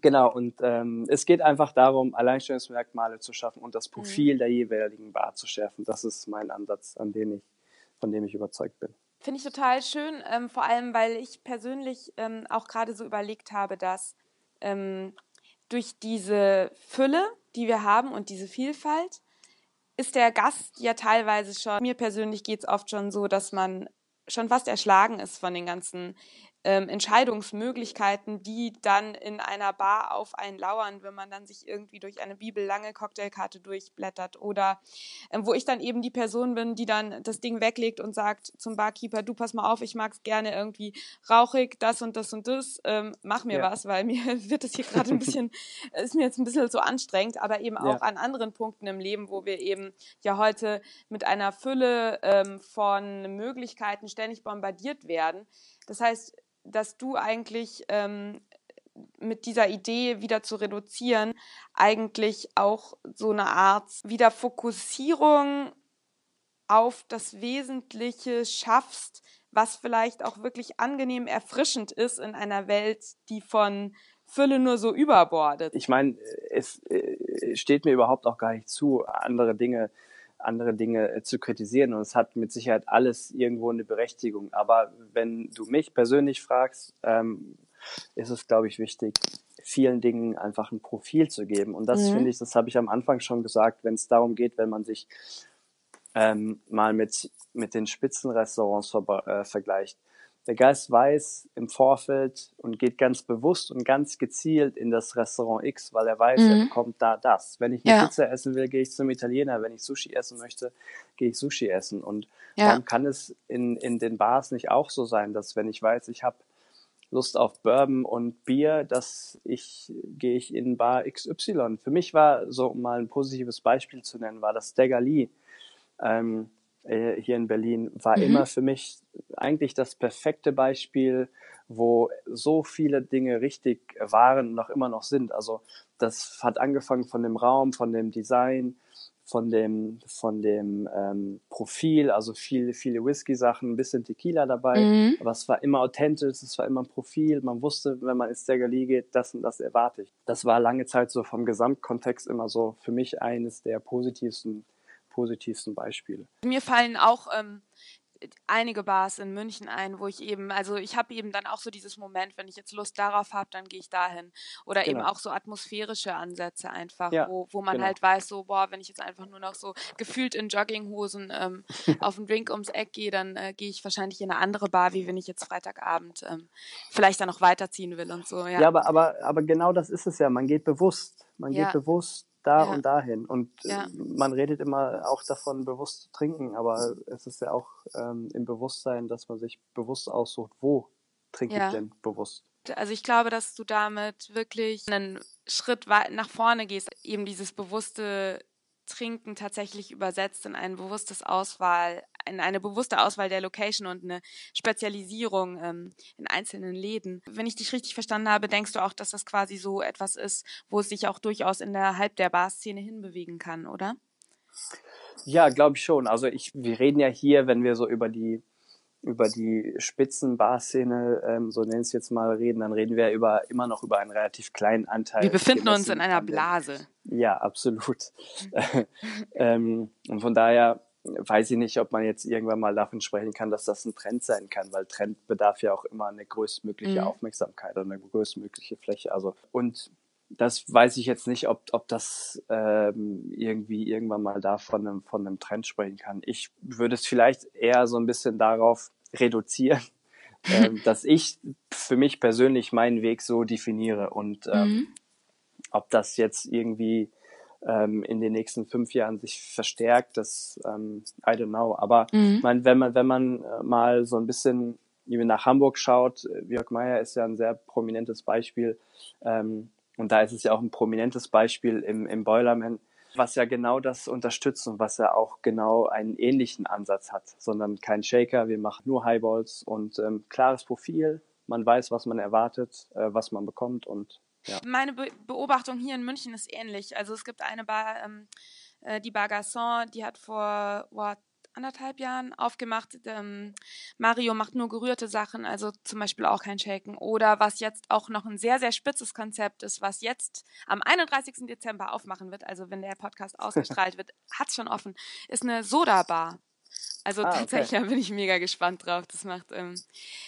Genau, und ähm, es geht einfach darum, Alleinstellungsmerkmale zu schaffen und das mhm. Profil mhm. der jeweiligen Bar zu schärfen. Das ist mein Ansatz, an dem ich, von dem ich überzeugt bin. Finde ich total schön, ähm, vor allem, weil ich persönlich ähm, auch gerade so überlegt habe, dass ähm, durch diese Fülle, die wir haben und diese Vielfalt, ist der Gast ja teilweise schon, mir persönlich geht es oft schon so, dass man schon fast erschlagen ist von den ganzen ähm, Entscheidungsmöglichkeiten, die dann in einer Bar auf einen lauern, wenn man dann sich irgendwie durch eine bibellange Cocktailkarte durchblättert oder ähm, wo ich dann eben die Person bin, die dann das Ding weglegt und sagt zum Barkeeper, du pass mal auf, ich mag es gerne irgendwie rauchig, das und das und das, ähm, mach mir ja. was, weil mir wird es hier gerade ein bisschen, ist mir jetzt ein bisschen so anstrengend, aber eben auch ja. an anderen Punkten im Leben, wo wir eben ja heute mit einer Fülle ähm, von Möglichkeiten ständig bombardiert werden. Das heißt, dass du eigentlich ähm, mit dieser Idee wieder zu reduzieren, eigentlich auch so eine Art Wiederfokussierung auf das Wesentliche schaffst, was vielleicht auch wirklich angenehm erfrischend ist in einer Welt, die von Fülle nur so überbordet. Ich meine, es äh, steht mir überhaupt auch gar nicht zu, andere Dinge andere Dinge äh, zu kritisieren. Und es hat mit Sicherheit alles irgendwo eine Berechtigung. Aber wenn du mich persönlich fragst, ähm, ist es, glaube ich, wichtig, vielen Dingen einfach ein Profil zu geben. Und das mhm. finde ich, das habe ich am Anfang schon gesagt, wenn es darum geht, wenn man sich ähm, mal mit, mit den Spitzenrestaurants ver äh, vergleicht, der Geist weiß im Vorfeld und geht ganz bewusst und ganz gezielt in das Restaurant X, weil er weiß, mhm. er bekommt da das. Wenn ich eine ja. Pizza essen will, gehe ich zum Italiener. Wenn ich Sushi essen möchte, gehe ich Sushi essen. Und ja. warum kann es in, in den Bars nicht auch so sein, dass wenn ich weiß, ich habe Lust auf Bourbon und Bier, dass ich gehe ich in Bar XY. Für mich war so um mal ein positives Beispiel zu nennen, war das Lee. Ähm, äh, hier in Berlin war mhm. immer für mich eigentlich das perfekte Beispiel, wo so viele Dinge richtig waren und auch immer noch sind. Also das hat angefangen von dem Raum, von dem Design, von dem von dem ähm, Profil, also viele viele Whisky-Sachen, ein bisschen Tequila dabei, mhm. aber es war immer authentisch, es war immer ein Profil. Man wusste, wenn man ins Staggerly geht, das und das erwarte ich. Das war lange Zeit so vom Gesamtkontext immer so für mich eines der positivsten positivsten Beispiele. Mir fallen auch ähm, einige Bars in München ein, wo ich eben, also ich habe eben dann auch so dieses Moment, wenn ich jetzt Lust darauf habe, dann gehe ich dahin. Oder genau. eben auch so atmosphärische Ansätze einfach, ja, wo, wo man genau. halt weiß, so, boah, wenn ich jetzt einfach nur noch so gefühlt in Jogginghosen ähm, auf einen Drink ums Eck gehe, dann äh, gehe ich wahrscheinlich in eine andere Bar, wie wenn ich jetzt Freitagabend ähm, vielleicht dann noch weiterziehen will und so. Ja, ja aber, aber, aber genau das ist es ja. Man geht bewusst. Man ja. geht bewusst da ja. und dahin. Und äh, ja. man redet immer auch davon, bewusst zu trinken, aber es ist ja auch ähm, im Bewusstsein, dass man sich bewusst aussucht, wo trinke ja. ich denn bewusst. Also ich glaube, dass du damit wirklich einen Schritt nach vorne gehst, eben dieses bewusste Trinken tatsächlich übersetzt in ein bewusstes Auswahl, in eine bewusste Auswahl der Location und eine Spezialisierung ähm, in einzelnen Läden. Wenn ich dich richtig verstanden habe, denkst du auch, dass das quasi so etwas ist, wo es sich auch durchaus innerhalb der Barszene hinbewegen kann, oder? Ja, glaube ich schon. Also ich, wir reden ja hier, wenn wir so über die über die Spitzenbarszene, ähm, so nenne ich es jetzt mal, reden, dann reden wir über immer noch über einen relativ kleinen Anteil. Wir befinden uns in einer Blase. Ja, absolut. ähm, und von daher weiß ich nicht, ob man jetzt irgendwann mal davon sprechen kann, dass das ein Trend sein kann, weil Trend bedarf ja auch immer eine größtmögliche mhm. Aufmerksamkeit oder eine größtmögliche Fläche. Also und das weiß ich jetzt nicht, ob, ob das ähm, irgendwie irgendwann mal da von einem, von einem Trend sprechen kann. Ich würde es vielleicht eher so ein bisschen darauf reduzieren, ähm, dass ich für mich persönlich meinen Weg so definiere und ähm, mhm. ob das jetzt irgendwie ähm, in den nächsten fünf Jahren sich verstärkt, das ähm, I don't know. Aber mhm. mein, wenn man wenn man äh, mal so ein bisschen nach Hamburg schaut, äh, Jörg Meyer ist ja ein sehr prominentes Beispiel. Ähm, und da ist es ja auch ein prominentes Beispiel im, im Boilerman, was ja genau das unterstützt und was ja auch genau einen ähnlichen Ansatz hat, sondern kein Shaker, wir machen nur Highballs und ähm, klares Profil, man weiß, was man erwartet, äh, was man bekommt und ja. Meine Be Beobachtung hier in München ist ähnlich. Also es gibt eine Bar, ähm, äh, die Bar Garçon, die hat vor, what, anderthalb Jahren aufgemacht. Ähm, Mario macht nur gerührte Sachen, also zum Beispiel auch kein Shaken. Oder was jetzt auch noch ein sehr, sehr spitzes Konzept ist, was jetzt am 31. Dezember aufmachen wird, also wenn der Podcast ausgestrahlt wird, hat es schon offen, ist eine Soda-Bar. Also ah, tatsächlich okay. bin ich mega gespannt drauf. Das macht. Ähm,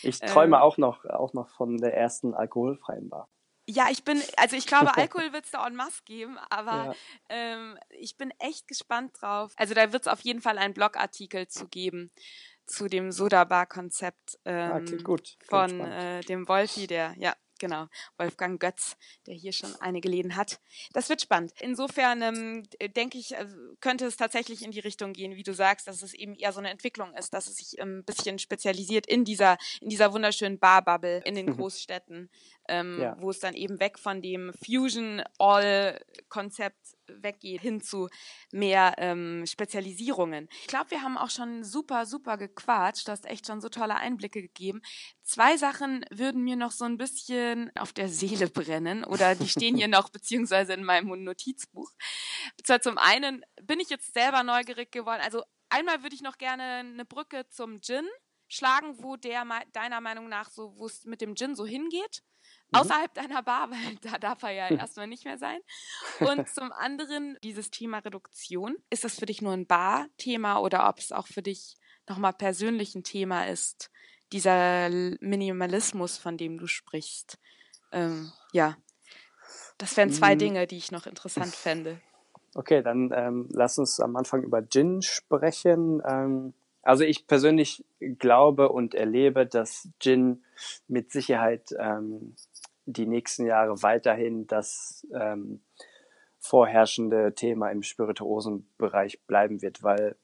ich träume ähm, auch noch, auch noch von der ersten alkoholfreien Bar. Ja, ich bin, also ich glaube, Alkohol wird es da en masse geben, aber ja. ähm, ich bin echt gespannt drauf. Also da wird es auf jeden Fall einen Blogartikel zu geben zu dem Soda-Bar-Konzept ähm, ah, von äh, dem Wolfi, der, ja, genau, Wolfgang Götz, der hier schon einige Läden hat. Das wird spannend. Insofern ähm, denke ich, äh, könnte es tatsächlich in die Richtung gehen, wie du sagst, dass es eben eher so eine Entwicklung ist, dass es sich ein ähm, bisschen spezialisiert in dieser, in dieser wunderschönen Bar-Bubble in den Großstädten, ähm, ja. wo es dann eben weg von dem Fusion-All-Konzept weggeht hin zu mehr ähm, Spezialisierungen. Ich glaube, wir haben auch schon super, super gequatscht. Du hast echt schon so tolle Einblicke gegeben. Zwei Sachen würden mir noch so ein bisschen auf der Seele brennen oder die stehen hier noch beziehungsweise in meinem Notizbuch. Zwar zum einen bin ich jetzt selber neugierig geworden. Also einmal würde ich noch gerne eine Brücke zum Gin schlagen, wo der deiner Meinung nach so, wo es mit dem Gin so hingeht. Mhm. Außerhalb deiner Bar, weil da darf er ja erstmal nicht mehr sein. Und zum anderen dieses Thema Reduktion. Ist das für dich nur ein Bar-Thema oder ob es auch für dich nochmal persönlich ein Thema ist, dieser Minimalismus, von dem du sprichst? Ähm, ja, das wären zwei mhm. Dinge, die ich noch interessant fände. Okay, dann ähm, lass uns am Anfang über Gin sprechen. Ähm, also ich persönlich glaube und erlebe, dass Gin mit Sicherheit ähm, die nächsten Jahre weiterhin das ähm, vorherrschende Thema im Spirituosenbereich bleiben wird, weil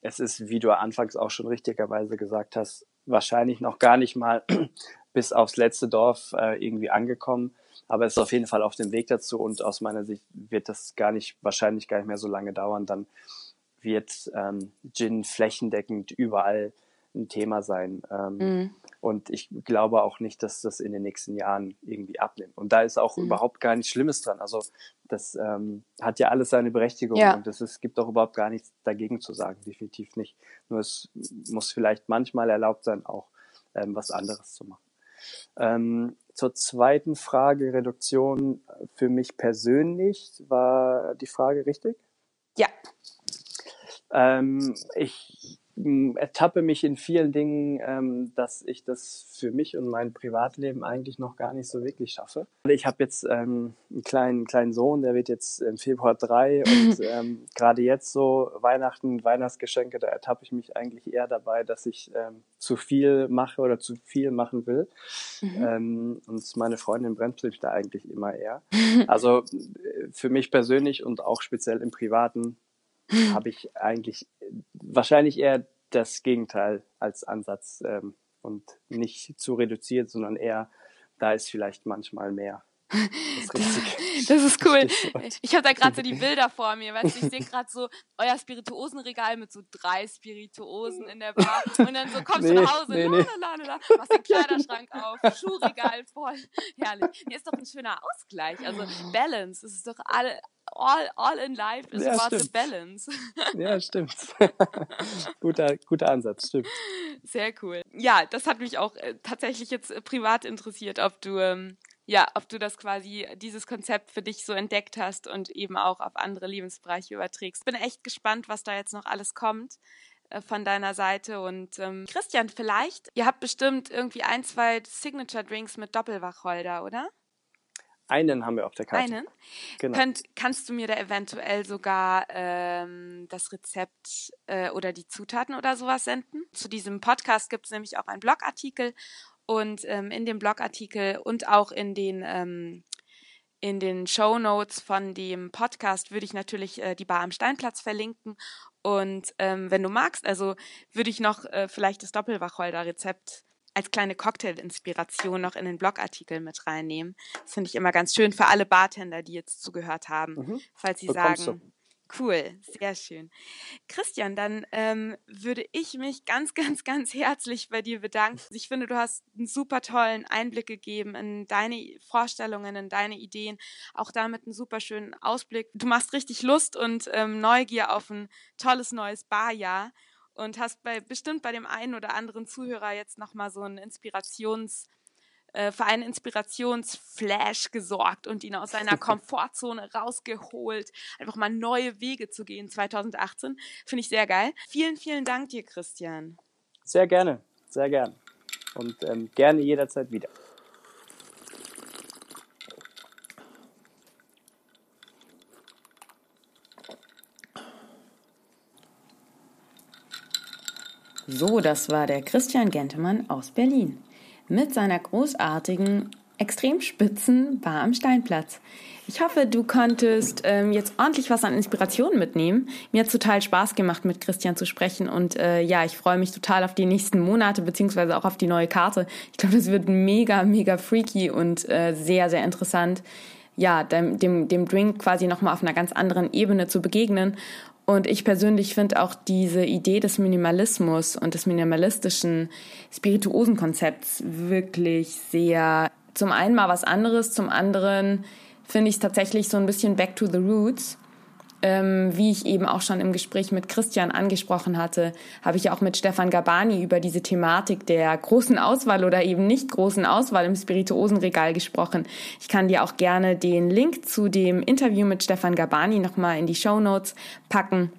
es ist, wie du anfangs auch schon richtigerweise gesagt hast, wahrscheinlich noch gar nicht mal bis aufs letzte Dorf äh, irgendwie angekommen, aber es ist auf jeden Fall auf dem Weg dazu und aus meiner Sicht wird das gar nicht, wahrscheinlich gar nicht mehr so lange dauern, dann wird ähm, Gin flächendeckend überall ein Thema sein. Ähm, mhm. Und ich glaube auch nicht, dass das in den nächsten Jahren irgendwie abnimmt. Und da ist auch mhm. überhaupt gar nichts Schlimmes dran. Also das ähm, hat ja alles seine Berechtigung ja. und es gibt auch überhaupt gar nichts dagegen zu sagen, definitiv nicht. Nur es muss vielleicht manchmal erlaubt sein, auch ähm, was anderes zu machen. Ähm, zur zweiten Frage, Reduktion für mich persönlich, war die Frage richtig? Ja. Ähm, ich ertappe mich in vielen Dingen, ähm, dass ich das für mich und mein Privatleben eigentlich noch gar nicht so wirklich schaffe. Ich habe jetzt ähm, einen kleinen kleinen Sohn, der wird jetzt im Februar drei und ähm, gerade jetzt so Weihnachten, Weihnachtsgeschenke, da ertappe ich mich eigentlich eher dabei, dass ich ähm, zu viel mache oder zu viel machen will. Mhm. Ähm, und meine Freundin brennt mich da eigentlich immer eher. Also äh, für mich persönlich und auch speziell im Privaten habe ich eigentlich wahrscheinlich eher das Gegenteil als Ansatz ähm, und nicht zu reduziert, sondern eher, da ist vielleicht manchmal mehr. Das, das ist cool. Ich habe da gerade so die Bilder vor mir, weißt du, ich sehe gerade so euer Spirituosenregal mit so drei Spirituosen in der Bar und dann so kommst nee, du nach Hause, nee, nee. Lalala, machst den Kleiderschrank auf, Schuhregal voll, herrlich. Hier ist doch ein schöner Ausgleich, also Balance, es ist doch alle, all, all in life is ja, about stimmt. the balance. Ja, stimmt. guter, guter Ansatz, stimmt. Sehr cool. Ja, das hat mich auch äh, tatsächlich jetzt äh, privat interessiert, ob du, ähm, ja, ob du das quasi, dieses Konzept für dich so entdeckt hast und eben auch auf andere Lebensbereiche überträgst. Bin echt gespannt, was da jetzt noch alles kommt äh, von deiner Seite. Und ähm, Christian, vielleicht, ihr habt bestimmt irgendwie ein, zwei Signature Drinks mit Doppelwacholder, oder? Einen haben wir auf der Karte. Einen? Genau. Könnt, kannst du mir da eventuell sogar ähm, das Rezept äh, oder die Zutaten oder sowas senden? Zu diesem Podcast gibt es nämlich auch einen Blogartikel und ähm, in dem Blogartikel und auch in den ähm, in den Show Notes von dem Podcast würde ich natürlich äh, die Bar am Steinplatz verlinken. Und ähm, wenn du magst, also würde ich noch äh, vielleicht das Doppelwacholder-Rezept als kleine Cocktail-Inspiration noch in den Blogartikel mit reinnehmen. Das finde ich immer ganz schön für alle Bartender, die jetzt zugehört haben, mhm. falls sie Bekommst sagen. Du. Cool, sehr schön. Christian, dann ähm, würde ich mich ganz, ganz, ganz herzlich bei dir bedanken. Ich finde, du hast einen super tollen Einblick gegeben in deine Vorstellungen, in deine Ideen, auch damit einen super schönen Ausblick. Du machst richtig Lust und ähm, Neugier auf ein tolles neues Barjahr und hast bei bestimmt bei dem einen oder anderen Zuhörer jetzt nochmal so einen Inspirations äh, für einen Inspirationsflash gesorgt und ihn aus seiner Komfortzone rausgeholt, einfach mal neue Wege zu gehen 2018. Finde ich sehr geil. Vielen, vielen Dank dir, Christian. Sehr gerne, sehr gerne. Und ähm, gerne jederzeit wieder. So, das war der Christian Gentemann aus Berlin mit seiner großartigen, extrem spitzen Bar am Steinplatz. Ich hoffe, du konntest ähm, jetzt ordentlich was an Inspiration mitnehmen. Mir hat total Spaß gemacht, mit Christian zu sprechen und äh, ja, ich freue mich total auf die nächsten Monate beziehungsweise auch auf die neue Karte. Ich glaube, das wird mega, mega freaky und äh, sehr, sehr interessant. Ja, dem, dem, dem Drink quasi nochmal auf einer ganz anderen Ebene zu begegnen und ich persönlich finde auch diese Idee des Minimalismus und des minimalistischen spirituosen Konzepts wirklich sehr, zum einen mal was anderes, zum anderen finde ich es tatsächlich so ein bisschen back to the roots ähm, wie ich eben auch schon im Gespräch mit Christian angesprochen hatte, habe ich auch mit Stefan Gabani über diese Thematik der großen Auswahl oder eben nicht großen Auswahl im Spirituosenregal gesprochen. Ich kann dir auch gerne den Link zu dem Interview mit Stefan Gabani nochmal in die Show Notes packen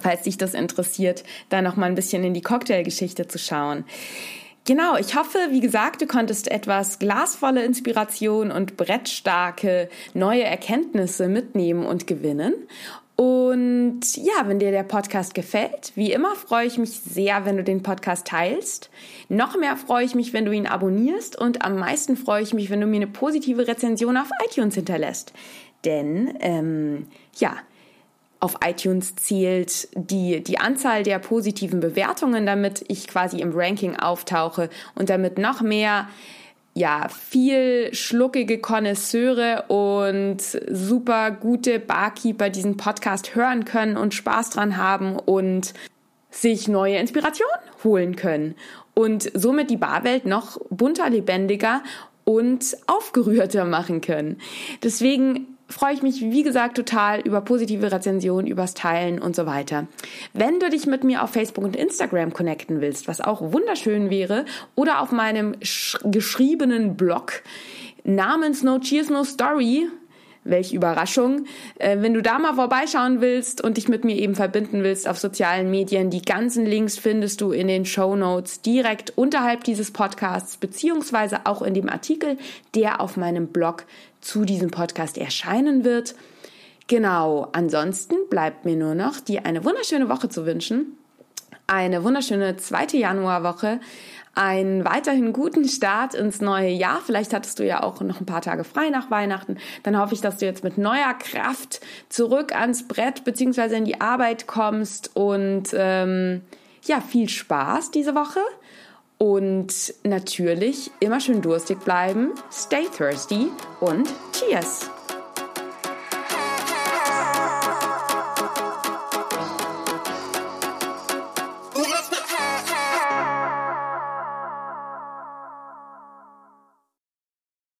falls dich das interessiert, da noch mal ein bisschen in die Cocktailgeschichte zu schauen. Genau, ich hoffe, wie gesagt, du konntest etwas glasvolle Inspiration und brettstarke neue Erkenntnisse mitnehmen und gewinnen. Und ja, wenn dir der Podcast gefällt, wie immer freue ich mich sehr, wenn du den Podcast teilst. Noch mehr freue ich mich, wenn du ihn abonnierst und am meisten freue ich mich, wenn du mir eine positive Rezension auf iTunes hinterlässt. Denn ähm, ja, auf iTunes zählt die, die Anzahl der positiven Bewertungen, damit ich quasi im Ranking auftauche und damit noch mehr ja, viel schluckige Konnoisseure und super gute Barkeeper diesen Podcast hören können und Spaß dran haben und sich neue Inspiration holen können und somit die Barwelt noch bunter, lebendiger und aufgerührter machen können. Deswegen freue ich mich, wie gesagt, total über positive Rezensionen, übers Teilen und so weiter. Wenn du dich mit mir auf Facebook und Instagram connecten willst, was auch wunderschön wäre, oder auf meinem geschriebenen Blog namens No Cheers, No Story, welche Überraschung. Äh, wenn du da mal vorbeischauen willst und dich mit mir eben verbinden willst auf sozialen Medien, die ganzen Links findest du in den Show Notes direkt unterhalb dieses Podcasts, beziehungsweise auch in dem Artikel, der auf meinem Blog zu diesem Podcast erscheinen wird. Genau, ansonsten bleibt mir nur noch, dir eine wunderschöne Woche zu wünschen. Eine wunderschöne zweite Januarwoche einen weiterhin guten Start ins neue Jahr. Vielleicht hattest du ja auch noch ein paar Tage frei nach Weihnachten. Dann hoffe ich, dass du jetzt mit neuer Kraft zurück ans Brett beziehungsweise in die Arbeit kommst und ähm, ja, viel Spaß diese Woche. Und natürlich immer schön durstig bleiben, stay thirsty und cheers!